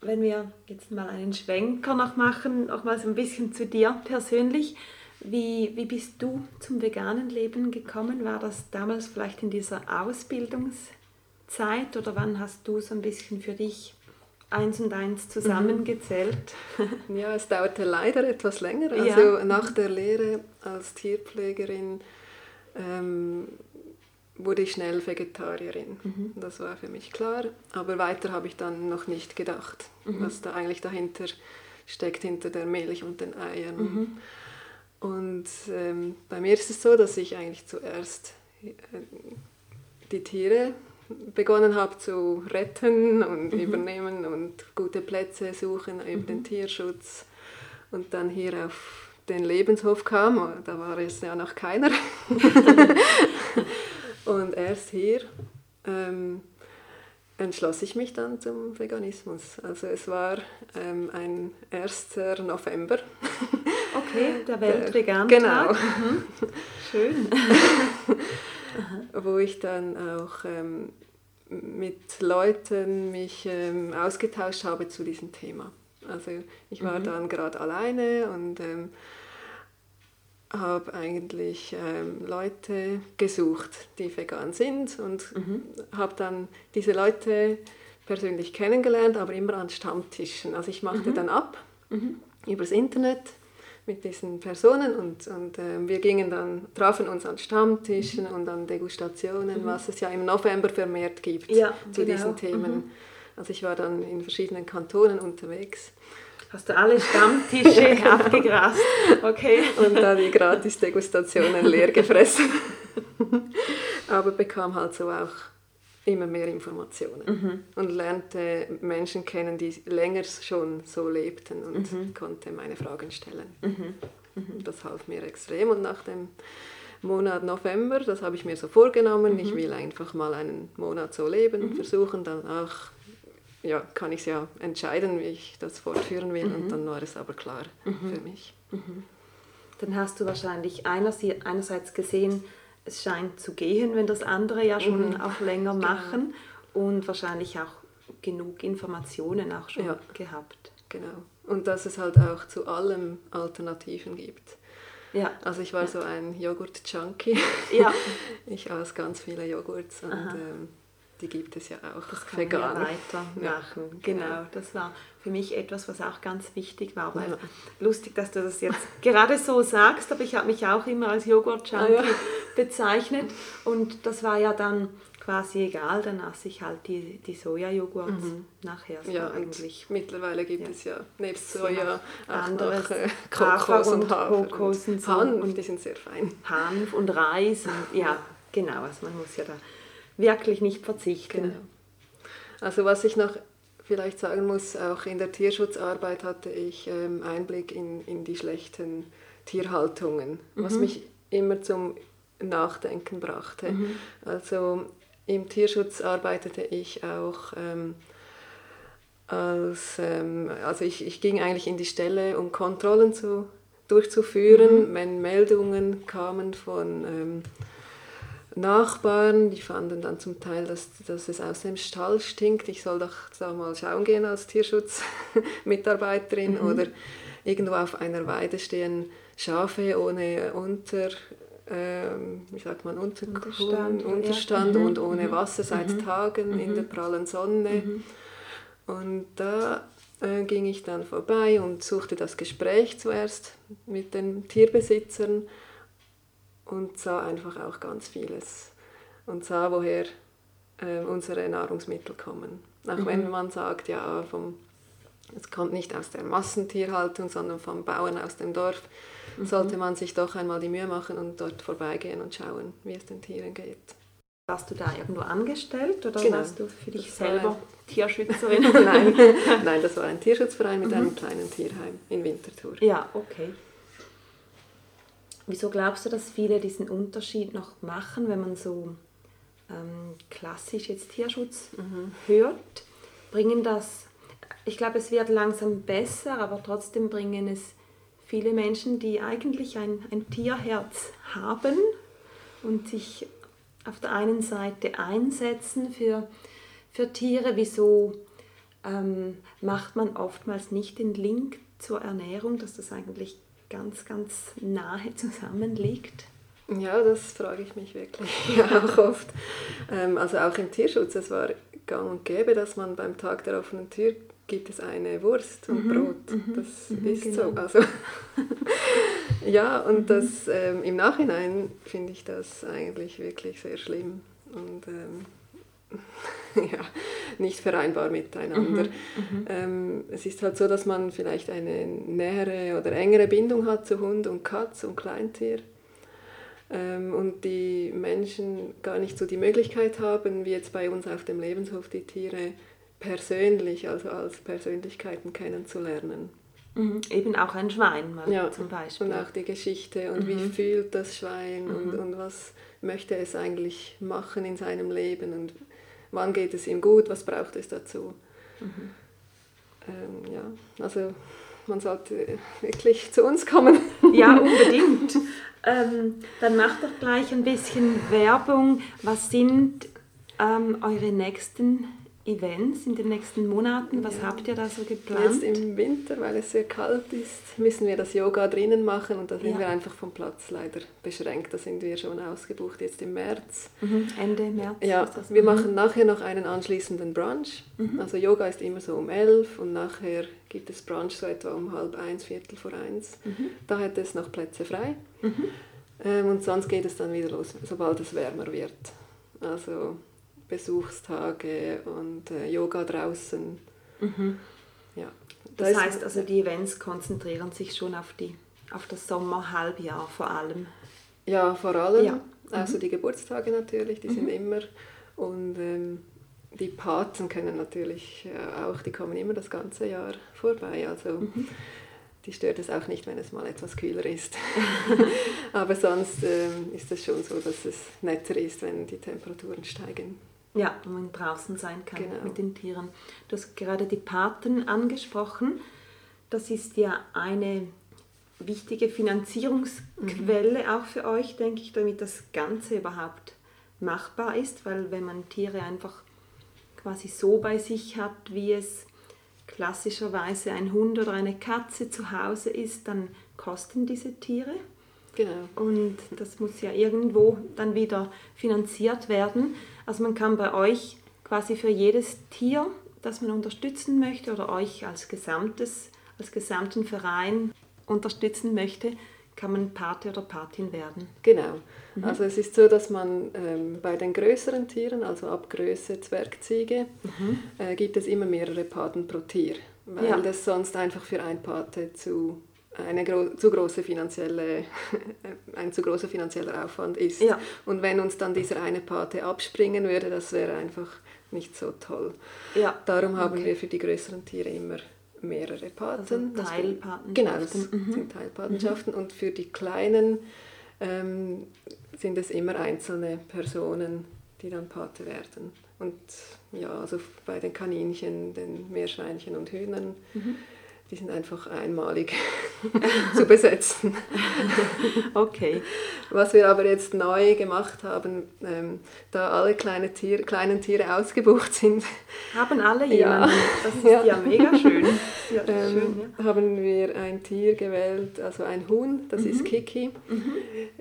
Wenn wir jetzt mal einen Schwenker noch machen, noch mal so ein bisschen zu dir persönlich. Wie, wie bist du zum veganen Leben gekommen? War das damals vielleicht in dieser Ausbildungszeit oder wann hast du so ein bisschen für dich eins und eins zusammengezählt. Ja, es dauerte leider etwas länger. Also ja. nach der Lehre als Tierpflegerin ähm, wurde ich schnell Vegetarierin. Mhm. Das war für mich klar. Aber weiter habe ich dann noch nicht gedacht, mhm. was da eigentlich dahinter steckt, hinter der Milch und den Eiern. Mhm. Und ähm, bei mir ist es so, dass ich eigentlich zuerst äh, die Tiere begonnen habe zu retten und mhm. übernehmen und gute Plätze suchen, eben mhm. den Tierschutz und dann hier auf den Lebenshof kam, da war es ja noch keiner. und erst hier ähm, entschloss ich mich dann zum Veganismus. Also es war ähm, ein 1. November. Okay, der Weltvegan. Genau. Mhm. Schön. Wo ich dann auch ähm, mit Leuten mich ähm, ausgetauscht habe zu diesem Thema. Also ich war mhm. dann gerade alleine und ähm, habe eigentlich ähm, Leute gesucht, die vegan sind und mhm. habe dann diese Leute persönlich kennengelernt, aber immer an Stammtischen. Also ich machte mhm. dann ab mhm. übers Internet mit diesen Personen und, und äh, wir gingen dann, trafen uns an Stammtischen und an Degustationen, mhm. was es ja im November vermehrt gibt ja, zu genau. diesen Themen. Mhm. Also ich war dann in verschiedenen Kantonen unterwegs. Hast du alle Stammtische abgegrast? Okay. Und dann die Gratis-Degustationen leer gefressen. Aber bekam halt so auch immer mehr Informationen mhm. und lernte Menschen kennen, die länger schon so lebten und mhm. konnte meine Fragen stellen. Mhm. mhm. Das half mir extrem und nach dem Monat November, das habe ich mir so vorgenommen, ich mhm. will einfach mal einen Monat so leben, mhm. versuchen dann auch, ja, kann ich ja entscheiden, wie ich das fortführen will und dann war es aber klar für mich. Dann hast du wahrscheinlich einerseits gesehen, es scheint zu gehen, wenn das andere ja schon mhm. auch länger genau. machen und wahrscheinlich auch genug Informationen auch schon ja. gehabt. Genau. Und dass es halt auch zu allem Alternativen gibt. Ja. Also ich war ja. so ein Joghurt-Junkie. Ja. Ich aß ganz viele Joghurts und ähm, die gibt es ja auch das kann vegan. Man ja weitermachen. Ja, genau. genau, das war für mich etwas, was auch ganz wichtig war. Weil ja. Lustig, dass du das jetzt gerade so sagst, aber ich habe mich auch immer als Joghurt-Junkie ja. bezeichnet und das war ja dann quasi egal, dann aß ich halt die, die Sojajoghurt mhm. nachher. So ja, eigentlich. mittlerweile gibt ja. es ja nebst Soja auch anderes noch, äh, Kokos und, und Hafer Kokos und, und so. Hanf, und die sind sehr fein. Hanf und Reis, und, ja, genau, also man muss ja da wirklich nicht verzichten. Genau. Also was ich noch vielleicht sagen muss, auch in der Tierschutzarbeit hatte ich ähm, Einblick in, in die schlechten Tierhaltungen, mhm. was mich immer zum Nachdenken brachte. Mhm. Also im Tierschutz arbeitete ich auch ähm, als, ähm, also ich, ich ging eigentlich in die Stelle, um Kontrollen zu, durchzuführen, mhm. wenn Meldungen kamen von ähm, Nachbarn, die fanden dann zum Teil, dass, dass es aus dem Stall stinkt. Ich soll doch da mal schauen gehen als Tierschutzmitarbeiterin mhm. oder irgendwo auf einer Weide stehen Schafe ohne Unter, ähm, wie sagt man, Unter Unterstand, Unterstand ja. und mhm. ohne mhm. Wasser seit mhm. Tagen in der mhm. prallen Sonne. Mhm. Und da äh, ging ich dann vorbei und suchte das Gespräch zuerst mit den Tierbesitzern und sah einfach auch ganz vieles und sah, woher äh, unsere Nahrungsmittel kommen. Auch mhm. wenn man sagt, ja, vom, es kommt nicht aus der Massentierhaltung, sondern vom Bauern aus dem Dorf, mhm. sollte man sich doch einmal die Mühe machen und dort vorbeigehen und schauen, wie es den Tieren geht. Warst du da irgendwo angestellt oder genau. warst du für dich das selber. Tierschützerin? nein, nein, das war ein Tierschutzverein mit mhm. einem kleinen Tierheim in Winterthur. Ja, okay. Wieso glaubst du, dass viele diesen Unterschied noch machen, wenn man so ähm, klassisch jetzt Tierschutz mhm. hört? Bringen das, ich glaube, es wird langsam besser, aber trotzdem bringen es viele Menschen, die eigentlich ein, ein Tierherz haben und sich auf der einen Seite einsetzen für, für Tiere, wieso ähm, macht man oftmals nicht den Link zur Ernährung, dass das eigentlich ganz, ganz nahe zusammenliegt? Ja, das frage ich mich wirklich auch oft. Ähm, also auch im Tierschutz, es war gang und gäbe, dass man beim Tag der offenen Tür gibt es eine Wurst und mhm, Brot. Mhm, das mhm, ist genau. so. Also ja, und mhm. das ähm, im Nachhinein finde ich das eigentlich wirklich sehr schlimm. Und ähm, ja, nicht vereinbar miteinander. Mhm, mhm, ähm, es ist halt so, dass man vielleicht eine nähere oder engere Bindung hat zu Hund und Katz und Kleintier ähm, und die Menschen gar nicht so die Möglichkeit haben, wie jetzt bei uns auf dem Lebenshof, die Tiere persönlich, also als Persönlichkeiten kennenzulernen. Mhm. Eben auch ein Schwein mal ja, zum Beispiel. Und auch die Geschichte und mhm. wie fühlt das Schwein mhm. und, und was möchte es eigentlich machen in seinem Leben und wann geht es ihm gut, was braucht es dazu. Mhm. Ähm, ja, also man sollte wirklich zu uns kommen. Ja, unbedingt. ähm, dann macht doch gleich ein bisschen Werbung. Was sind ähm, eure nächsten Events in den nächsten Monaten? Was ja. habt ihr da so geplant? Jetzt im Winter, weil es sehr kalt ist, müssen wir das Yoga drinnen machen und da sind ja. wir einfach vom Platz leider beschränkt. Da sind wir schon ausgebucht jetzt im März. Mhm. Ende März? Ja, wir mhm. machen nachher noch einen anschließenden Brunch. Mhm. Also Yoga ist immer so um elf und nachher gibt es Brunch so etwa um halb eins, Viertel vor eins. Mhm. Da hätte es noch Plätze frei. Mhm. Ähm, und sonst geht es dann wieder los, sobald es wärmer wird. Also Besuchstage und äh, Yoga draußen. Mhm. Ja. Das, das heißt also, die Events konzentrieren sich schon auf, die, auf das Sommerhalbjahr vor allem. Ja, vor allem. Ja. Also mhm. die Geburtstage natürlich, die mhm. sind immer. Und ähm, die Paten können natürlich äh, auch, die kommen immer das ganze Jahr vorbei. Also mhm. die stört es auch nicht, wenn es mal etwas kühler ist. Aber sonst ähm, ist es schon so, dass es netter ist, wenn die Temperaturen steigen. Ja, wo man draußen sein kann genau. mit den Tieren. Du hast gerade die Paten angesprochen. Das ist ja eine wichtige Finanzierungsquelle mhm. auch für euch, denke ich, damit das Ganze überhaupt machbar ist, weil wenn man Tiere einfach quasi so bei sich hat, wie es klassischerweise ein Hund oder eine Katze zu Hause ist, dann kosten diese Tiere. Genau. Und das muss ja irgendwo dann wieder finanziert werden. Also man kann bei euch quasi für jedes Tier, das man unterstützen möchte oder euch als gesamtes, als gesamten Verein unterstützen möchte, kann man Pate oder Patin werden. Genau. Mhm. Also es ist so, dass man ähm, bei den größeren Tieren, also ab Größe Zwergziege, mhm. äh, gibt es immer mehrere Paten pro Tier, weil ja. das sonst einfach für ein Pate zu eine zu große finanzielle, ein zu großer finanzieller Aufwand ist. Ja. Und wenn uns dann dieser eine Pate abspringen würde, das wäre einfach nicht so toll. Ja. Darum haben okay. wir für die größeren Tiere immer mehrere Paten. Also Teilpatenschaften. Genau, das mhm. sind Teilpatenschaften. Mhm. Und für die kleinen ähm, sind es immer einzelne Personen, die dann Pate werden. Und ja, also bei den Kaninchen, den Meerschweinchen und Hühnern. Mhm die sind einfach einmalig zu besetzen. okay. Was wir aber jetzt neu gemacht haben, ähm, da alle kleine Tier, kleinen Tiere ausgebucht sind. Haben alle jemanden? Ja. Das ist ja, ja mega schön. Ja, ähm, schön ja. Haben wir ein Tier gewählt, also ein Huhn, das mhm. ist Kiki. Mhm.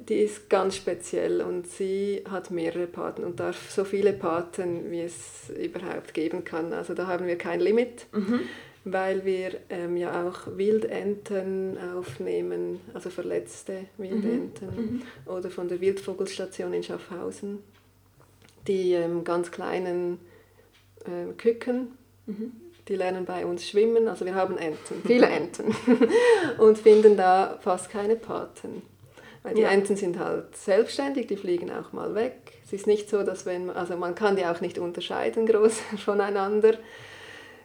Die ist ganz speziell und sie hat mehrere Paten und darf so viele Paten, wie es überhaupt geben kann. Also da haben wir kein Limit. Mhm weil wir ähm, ja auch Wildenten aufnehmen, also verletzte Wildenten mhm. mhm. oder von der Wildvogelstation in Schaffhausen, die ähm, ganz kleinen äh, Küken, mhm. die lernen bei uns schwimmen, also wir haben Enten, viele Enten und finden da fast keine Paten. Weil die ja. Enten sind halt selbstständig, die fliegen auch mal weg. Es ist nicht so, dass wenn, also man kann die auch nicht unterscheiden groß voneinander.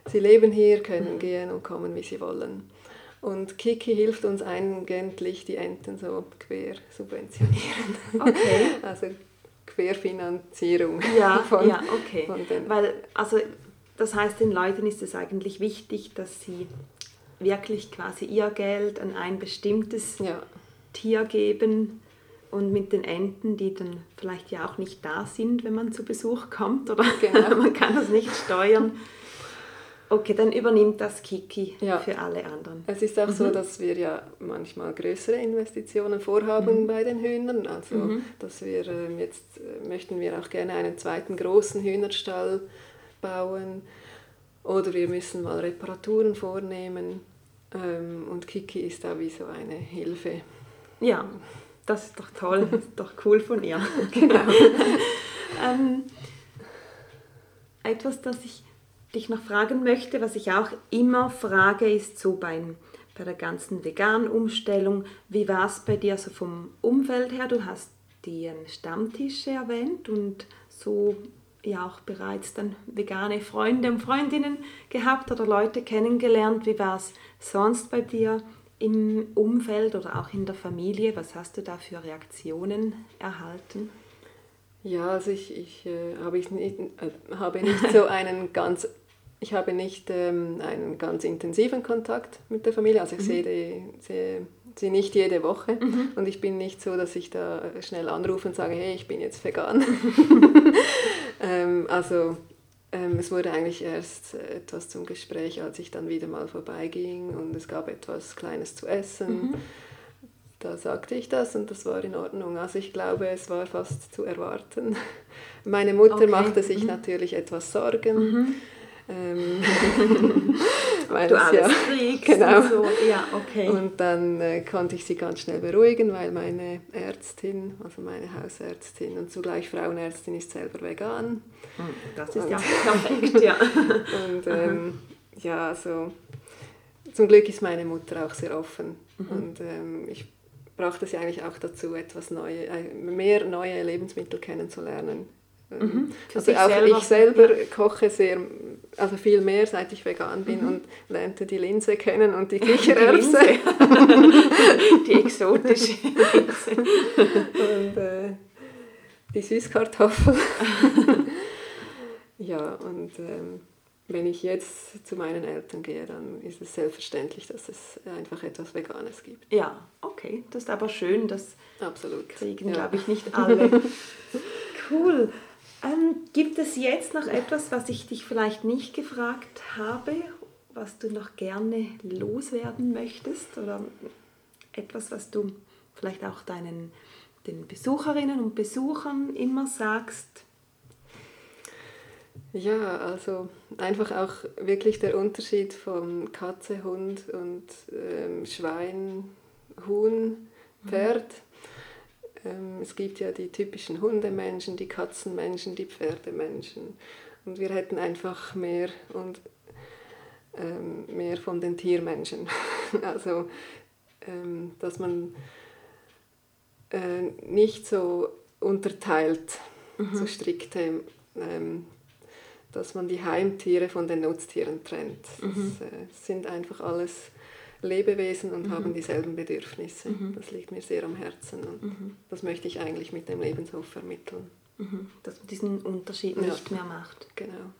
Sie leben hier, können gehen und kommen, wie sie wollen. Und Kiki hilft uns eigentlich, die Enten so quer subventionieren. Okay. Also Querfinanzierung. Ja, von, ja okay. Von Weil, also, das heißt, den Leuten ist es eigentlich wichtig, dass sie wirklich quasi ihr Geld an ein bestimmtes ja. Tier geben und mit den Enten, die dann vielleicht ja auch nicht da sind, wenn man zu Besuch kommt oder genau. man kann das nicht steuern. Okay, dann übernimmt das Kiki ja. für alle anderen. Es ist auch mhm. so, dass wir ja manchmal größere Investitionen vorhaben mhm. bei den Hühnern. Also, mhm. dass wir ähm, jetzt äh, möchten wir auch gerne einen zweiten großen Hühnerstall bauen oder wir müssen mal Reparaturen vornehmen. Ähm, und Kiki ist da wie so eine Hilfe. Ja, das ist doch toll, das ist doch cool von ihr. genau. ähm, etwas, das ich dich noch fragen möchte, was ich auch immer frage, ist so beim, bei der ganzen veganen Umstellung, wie war es bei dir so vom Umfeld her? Du hast die Stammtische erwähnt und so ja auch bereits dann vegane Freunde und Freundinnen gehabt oder Leute kennengelernt. Wie war es sonst bei dir im Umfeld oder auch in der Familie? Was hast du da für Reaktionen erhalten? Ja, also ich, ich äh, habe, ich nicht, äh, habe nicht so einen ganz ich habe nicht ähm, einen ganz intensiven Kontakt mit der Familie, also ich mhm. sehe, die, sehe sie nicht jede Woche mhm. und ich bin nicht so, dass ich da schnell anrufe und sage, hey, ich bin jetzt vegan. ähm, also ähm, es wurde eigentlich erst etwas zum Gespräch, als ich dann wieder mal vorbeiging und es gab etwas Kleines zu essen. Mhm. Da sagte ich das und das war in Ordnung. Also ich glaube, es war fast zu erwarten. Meine Mutter okay. machte sich mhm. natürlich etwas Sorgen mhm. Ähm, weil du alles ja, kriegst genau. und so. Ja, okay. Und dann äh, konnte ich sie ganz schnell beruhigen, weil meine Ärztin, also meine Hausärztin und zugleich Frauenärztin ist selber vegan. Hm, das ist und, ja perfekt, ja. und ähm, ja, also zum Glück ist meine Mutter auch sehr offen mhm. und ähm, ich brachte sie eigentlich auch dazu, etwas neue, äh, mehr neue Lebensmittel kennenzulernen. Mhm. Also auch selber. ich selber koche sehr, also viel mehr, seit ich vegan bin mhm. und lernte die Linse kennen und die Kichererbse. Die, die exotische Linse. und äh, die Süßkartoffel. ja, und ähm, wenn ich jetzt zu meinen Eltern gehe, dann ist es selbstverständlich, dass es einfach etwas Veganes gibt. Ja, okay. Das ist aber schön, das Absolut. kriegen, ja. glaube ich, nicht alle. cool. Ähm, gibt es jetzt noch etwas, was ich dich vielleicht nicht gefragt habe, was du noch gerne loswerden möchtest oder etwas, was du vielleicht auch deinen den Besucherinnen und Besuchern immer sagst? Ja, also einfach auch wirklich der Unterschied von Katze, Hund und ähm, Schwein, Huhn, Pferd. Mhm es gibt ja die typischen Hundemenschen, die Katzenmenschen, die Pferdemenschen. Und wir hätten einfach mehr und ähm, mehr von den Tiermenschen. also, ähm, dass man äh, nicht so unterteilt, mhm. so strikte, ähm, dass man die Heimtiere von den Nutztieren trennt. Mhm. Das äh, sind einfach alles Lebewesen und mhm. haben dieselben Bedürfnisse. Mhm. Das liegt mir sehr am Herzen und mhm. das möchte ich eigentlich mit dem Lebenshof vermitteln. Mhm. Dass man diesen Unterschied nicht mehr macht. Genau.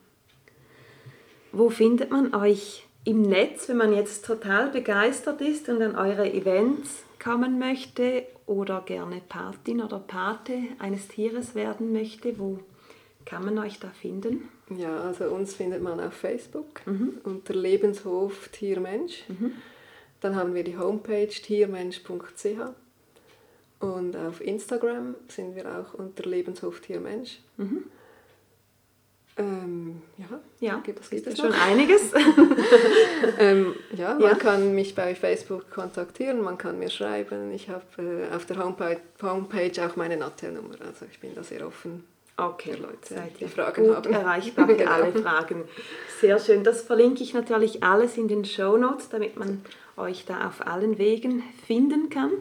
Wo findet man euch im Netz, wenn man jetzt total begeistert ist und an eure Events kommen möchte oder gerne Patin oder Pate eines Tieres werden möchte? Wo kann man euch da finden? Ja, also uns findet man auf Facebook mhm. unter Lebenshof Tiermensch. Mhm. Dann haben wir die Homepage tiermensch.ch und auf Instagram sind wir auch unter Lebenshof Tiermensch. Mhm. Ähm, ja, ja, gibt, das gibt es schon einiges. ähm, ja, man ja. kann mich bei Facebook kontaktieren, man kann mir schreiben. Ich habe äh, auf der Homepage, Homepage auch meine Nattelnummer, also ich bin da sehr offen. Okay, Leute, Seid die Fragen gut haben. erreichbar für genau. alle Fragen. Sehr schön. Das verlinke ich natürlich alles in den Show Notes, damit man euch da auf allen Wegen finden kann.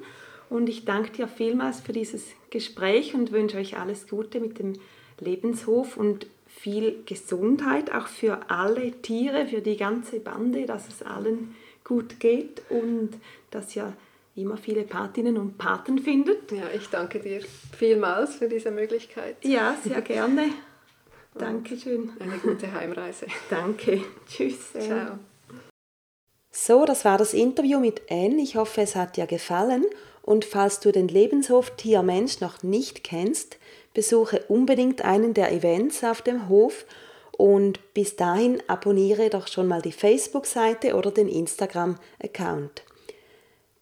Und ich danke dir vielmals für dieses Gespräch und wünsche euch alles Gute mit dem Lebenshof und viel Gesundheit auch für alle Tiere, für die ganze Bande, dass es allen gut geht und dass ihr immer viele Patinnen und Paten findet. Ja, ich danke dir vielmals für diese Möglichkeit. Ja, sehr gerne. Dankeschön. Eine gute Heimreise. Danke. Tschüss. Ciao. So, das war das Interview mit Anne. Ich hoffe, es hat dir gefallen. Und falls du den Lebenshof Tiermensch noch nicht kennst, besuche unbedingt einen der Events auf dem Hof und bis dahin abonniere doch schon mal die Facebook-Seite oder den Instagram-Account.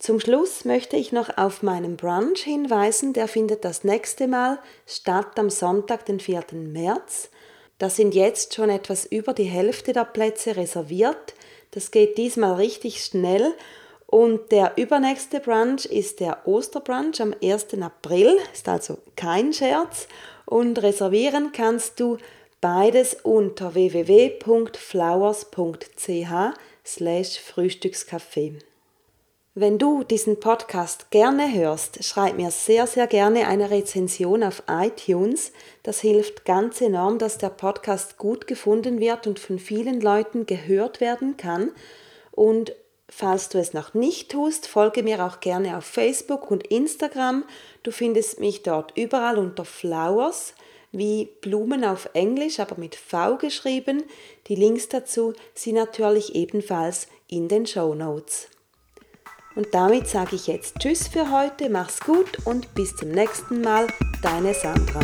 Zum Schluss möchte ich noch auf meinen Brunch hinweisen, der findet das nächste Mal statt am Sonntag, den 4. März. Da sind jetzt schon etwas über die Hälfte der Plätze reserviert. Das geht diesmal richtig schnell. Und der übernächste Brunch ist der Osterbrunch am 1. April, ist also kein Scherz. Und reservieren kannst du beides unter www.flowers.ch slash Frühstückscafé. Wenn du diesen Podcast gerne hörst, schreib mir sehr, sehr gerne eine Rezension auf iTunes. Das hilft ganz enorm, dass der Podcast gut gefunden wird und von vielen Leuten gehört werden kann. Und falls du es noch nicht tust, folge mir auch gerne auf Facebook und Instagram. Du findest mich dort überall unter Flowers wie Blumen auf Englisch, aber mit V geschrieben. Die Links dazu sind natürlich ebenfalls in den Show Notes. Und damit sage ich jetzt Tschüss für heute, mach's gut und bis zum nächsten Mal, deine Sandra.